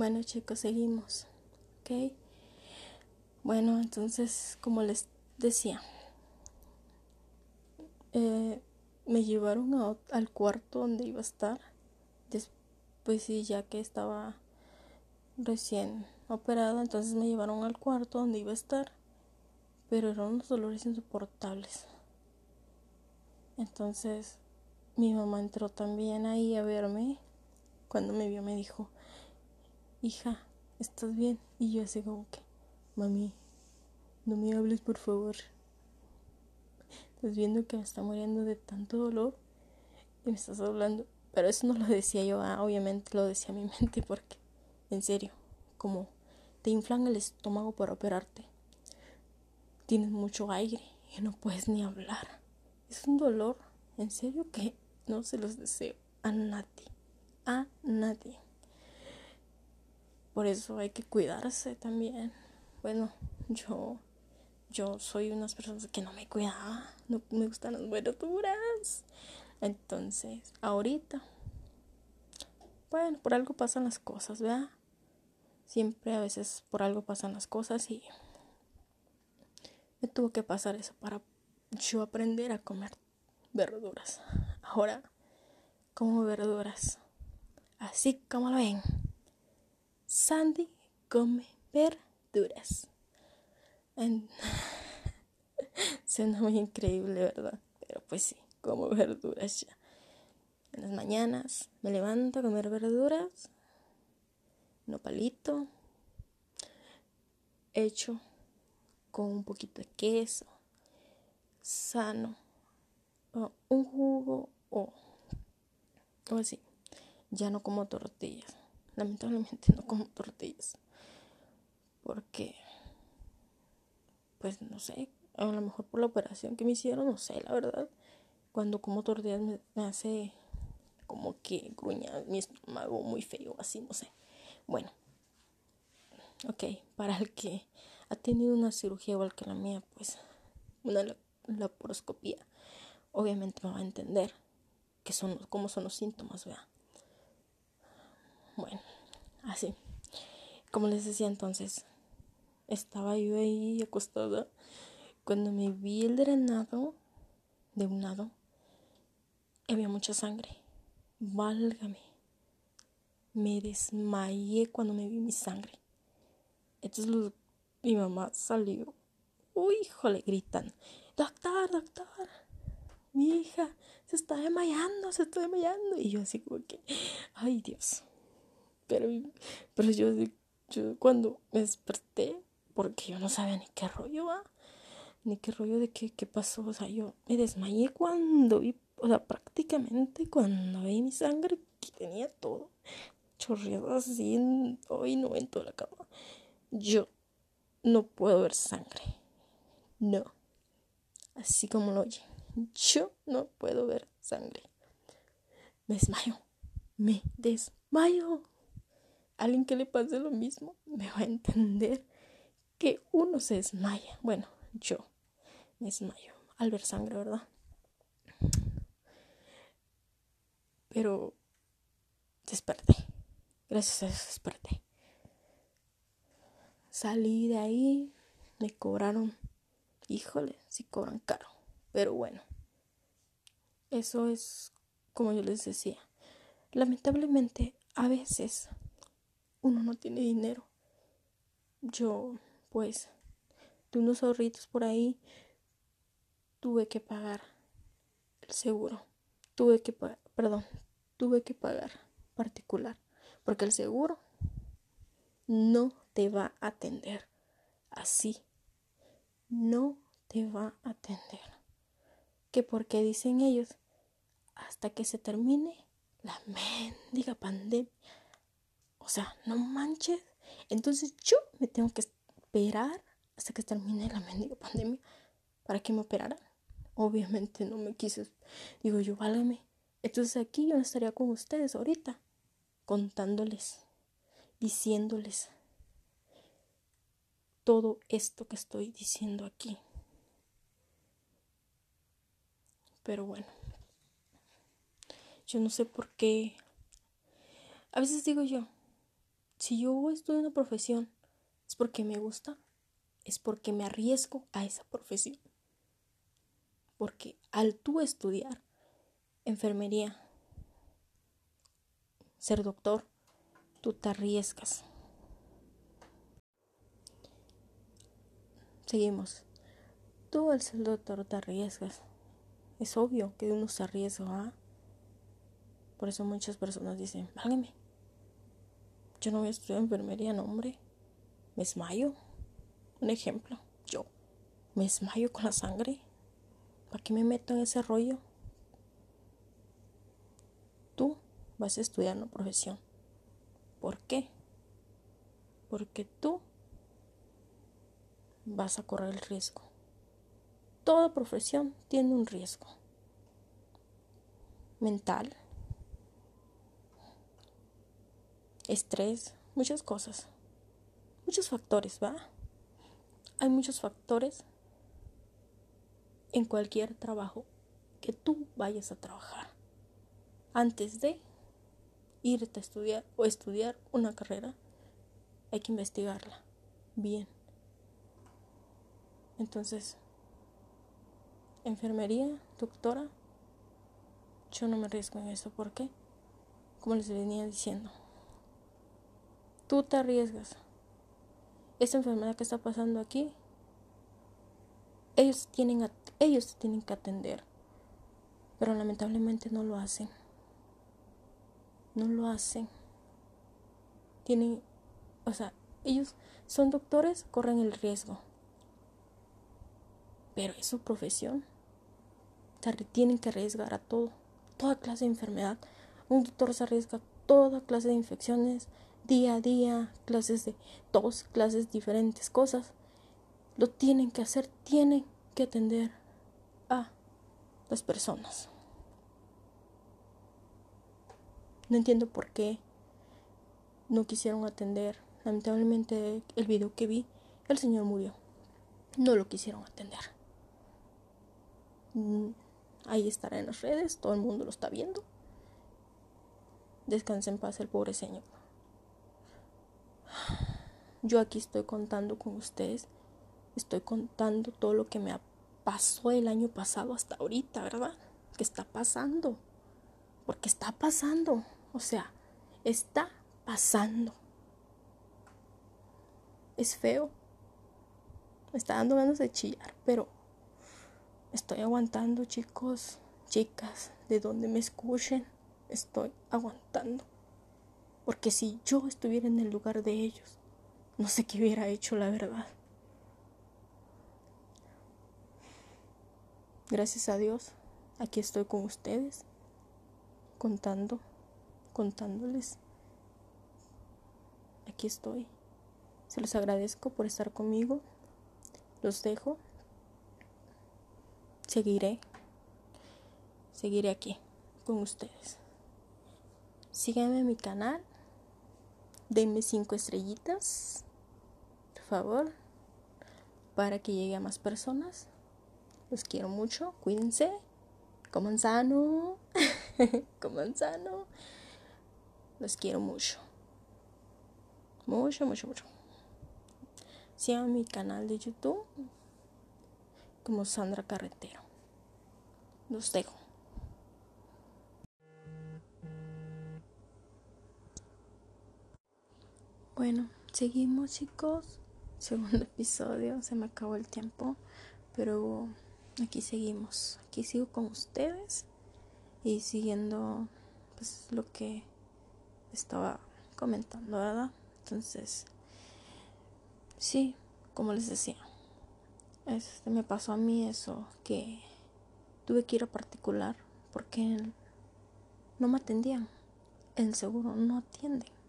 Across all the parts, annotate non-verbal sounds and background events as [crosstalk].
Bueno chicos, seguimos. ¿Ok? Bueno, entonces, como les decía, eh, me llevaron al cuarto donde iba a estar. Después sí, ya que estaba recién operada, entonces me llevaron al cuarto donde iba a estar. Pero eran unos dolores insoportables. Entonces mi mamá entró también ahí a verme. Cuando me vio me dijo, hija, ¿estás bien? Y yo así como que, mami, no me hables por favor. Estás viendo que me está muriendo de tanto dolor y me estás hablando. Pero eso no lo decía yo, ah, obviamente lo decía mi [laughs] mente porque, en serio, como te inflan el estómago para operarte. Tienes mucho aire y no puedes ni hablar. Es un dolor, en serio que no se los deseo a nadie. A nadie. Por eso hay que cuidarse también. Bueno, yo yo soy unas personas que no me cuidaba, no me gustan las verduras. Entonces, ahorita, bueno, por algo pasan las cosas, ¿verdad? Siempre a veces por algo pasan las cosas y me tuvo que pasar eso para yo aprender a comer verduras. Ahora, como verduras. Así como lo ven. Sandy come verduras. En... [laughs] Suena muy increíble, ¿verdad? Pero pues sí, como verduras ya. En las mañanas me levanto a comer verduras, nopalito, hecho con un poquito de queso, sano, o un jugo o, o así. Ya no como tortillas. Lamentablemente no como tortillas. Porque, pues no sé, a lo mejor por la operación que me hicieron, no sé, la verdad. Cuando como tortillas me, hace como que gruña mi estómago muy feo, así, no sé. Bueno, ok, para el que ha tenido una cirugía igual que la mía, pues una laparoscopía, obviamente me va a entender que son, cómo son los síntomas, vea. Bueno, así. Como les decía entonces, estaba yo ahí acostada cuando me vi el drenado de un lado, había mucha sangre. Válgame. Me desmayé cuando me vi mi sangre. Entonces mi mamá salió. Uy, híjole, gritan. Doctor, doctor. Mi hija se está desmayando, se está desmayando. Y yo así como que, ay Dios. Pero, pero yo, yo cuando me desperté, porque yo no sabía ni qué rollo va ni qué rollo de qué, qué pasó. O sea, yo me desmayé cuando vi, o sea, prácticamente cuando vi mi sangre, que tenía todo chorreado así, hoy no en toda la cama. Yo no puedo ver sangre. No. Así como lo oye. Yo no puedo ver sangre. Me desmayo. Me desmayo. Alguien que le pase lo mismo [laughs] me va a entender que uno se desmaya. Bueno, yo me desmayo al ver sangre, ¿verdad? Pero desperté. Gracias a Dios desperté. Salí de ahí, me cobraron, híjole, si cobran caro, pero bueno, eso es como yo les decía. Lamentablemente, a veces uno no tiene dinero. Yo, pues, de unos ahorritos por ahí, tuve que pagar el seguro. Tuve que perdón, tuve que pagar particular. Porque el seguro no te va a atender así. No te va a atender. Que porque dicen ellos, hasta que se termine la mendiga pandemia. O sea, no manches. Entonces yo me tengo que esperar hasta que termine la mendiga pandemia para que me operaran. Obviamente no me quise. Digo yo, válgame. Entonces aquí yo estaría con ustedes ahorita, contándoles, diciéndoles todo esto que estoy diciendo aquí. Pero bueno, yo no sé por qué. A veces digo yo, Si yo estudio una profesión, es porque me gusta, es porque me arriesgo a esa profesión. Porque al tú estudiar enfermería, ser doctor, tú te arriesgas. Seguimos. Tú al ser doctor te arriesgas. Es obvio que uno se arriesga. ¿ah? Por eso muchas personas dicen, válgame, yo no voy a estudiar enfermería, no hombre. Me desmayo. Un ejemplo, yo me desmayo con la sangre. ¿Para qué me meto en ese rollo? Tú vas a estudiar una profesión. ¿Por qué? Porque tú vas a correr el riesgo. Toda profesión tiene un riesgo mental, estrés, muchas cosas, muchos factores, ¿va? Hay muchos factores en cualquier trabajo que tú vayas a trabajar antes de irte a estudiar o estudiar una carrera, hay que investigarla bien. Entonces, enfermería, doctora, yo no me arriesgo en eso. ¿Por qué? Como les venía diciendo, tú te arriesgas. Esta enfermedad que está pasando aquí, ellos tienen, ellos tienen que atender, pero lamentablemente no lo hacen no lo hacen. Tienen, o sea, ellos son doctores, corren el riesgo. Pero es su profesión. tienen que arriesgar a todo, toda clase de enfermedad. Un doctor se arriesga a toda clase de infecciones, día a día, clases de tos, clases diferentes cosas. Lo tienen que hacer, tienen que atender a las personas. No entiendo por qué no quisieron atender. Lamentablemente el video que vi, el señor murió. No lo quisieron atender. Mm, ahí estará en las redes, todo el mundo lo está viendo. Descanse en paz el pobre señor. Yo aquí estoy contando con ustedes. Estoy contando todo lo que me pasó el año pasado hasta ahorita, ¿verdad? ¿Qué está pasando? Porque está pasando. O sea, está pasando. Es feo. Me está dando ganas de chillar, pero estoy aguantando, chicos, chicas, de donde me escuchen, estoy aguantando. Porque si yo estuviera en el lugar de ellos, no sé qué hubiera hecho, la verdad. Gracias a Dios, aquí estoy con ustedes, contando contándoles. Aquí estoy. Se los agradezco por estar conmigo. Los dejo. Seguiré. Seguiré aquí con ustedes. Síganme en mi canal. Denme cinco estrellitas. Por favor. Para que llegue a más personas. Los quiero mucho. Cuídense. Coman sano. [laughs] Coman sano. Los quiero mucho. Mucho, mucho, mucho. Sigan mi canal de YouTube como Sandra Carretero. Los dejo. Bueno, seguimos chicos. [laughs] Segundo episodio. Se me acabó el tiempo. Pero aquí seguimos. Aquí sigo con ustedes. Y siguiendo pues lo que estaba comentando, ¿verdad? Entonces, sí, como les decía, este, me pasó a mí eso, que tuve que ir a particular porque no me atendían. El seguro no atienden.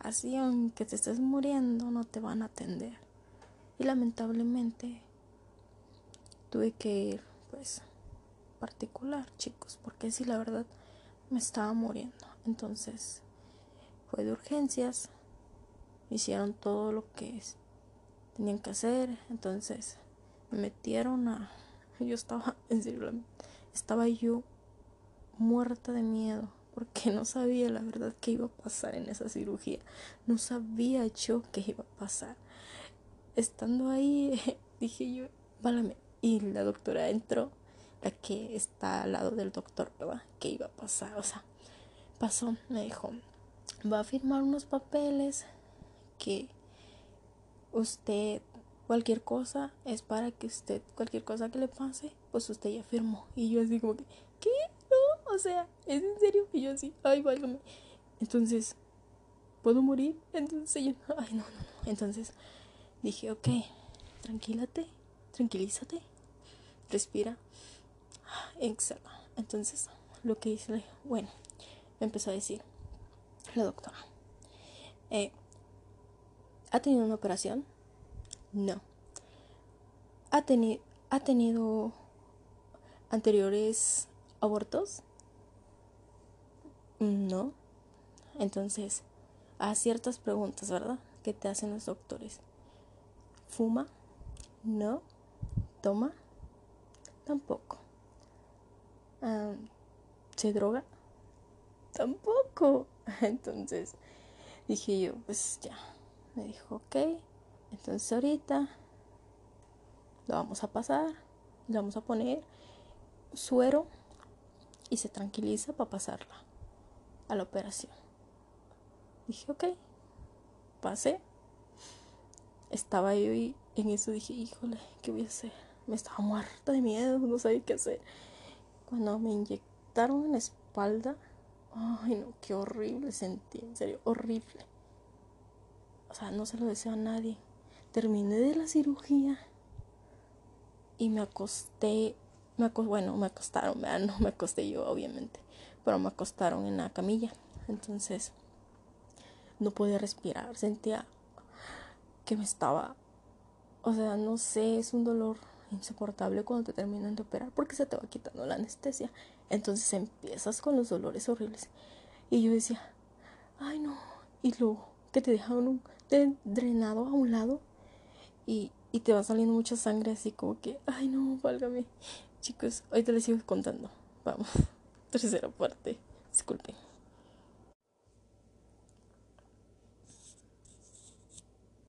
Así, aunque te estés muriendo, no te van a atender. Y lamentablemente tuve que ir, pues, particular, chicos, porque sí, la verdad, me estaba muriendo. Entonces, fue de urgencias, hicieron todo lo que tenían que hacer, entonces me metieron a... [laughs] Yo estaba, [laughs] en serio, estaba yo muerta de miedo, porque no sabía la verdad qué iba a pasar en esa cirugía. No sabía yo qué iba a pasar. Estando ahí, [laughs] dije yo, válame. Y la doctora entró, la que está al lado del doctor, ¿verdad? ¿Qué iba a pasar? O sea, pasó, me dijo, va a firmar unos papeles que usted cualquier cosa es para que usted, cualquier cosa que le pase, pues usted ya firmó. Y yo así como que, sea, ¿es en serio? Y yo así, ay, válgame. Entonces, ¿puedo morir? Entonces yo, ay, no, no. Entonces dije, ok, tranquilate, tranquilízate, respira, exhala. Entonces, lo que hice, bueno, me empezó a decir la doctora, eh, ¿ha tenido una operación? No. ¿Ha, tenido ¿Ha tenido anteriores abortos? No. Entonces, a ciertas preguntas, ¿verdad? Que te hacen los doctores. ¿Fuma? No. ¿Toma? Tampoco. ¿Se droga? Tampoco. [laughs] Entonces dije yo, pues ya. Me dijo, ok. Entonces ahorita lo vamos a pasar, le vamos a poner suero y se tranquiliza para pasarla a la operación. Dije, ok, pasé. Estaba yo y en eso dije, híjole, ¿qué voy a hacer? Me estaba muerta de miedo, no sabía qué hacer. Cuando me inyectaron en la espalda, ay no, qué horrible sentí, en serio, horrible. O sea, no se lo deseo a nadie terminé de la cirugía y me acosté, me bueno, me acostaron, [laughs] no me acosté yo obviamente, pero me acostaron en la camilla. Entonces no podía respirar, sentía que me estaba, o sea, no sé, es un dolor insoportable cuando te terminan de operar porque se te va quitando la anestesia. Entonces empiezas con los dolores horribles. Y yo decía, ay no, y luego que te dejaron un drenado a un lado y, y te va saliendo mucha sangre así como que, ay no, válgame. Chicos, hoy te les sigo contando. Vamos, tercera parte. Disculpen.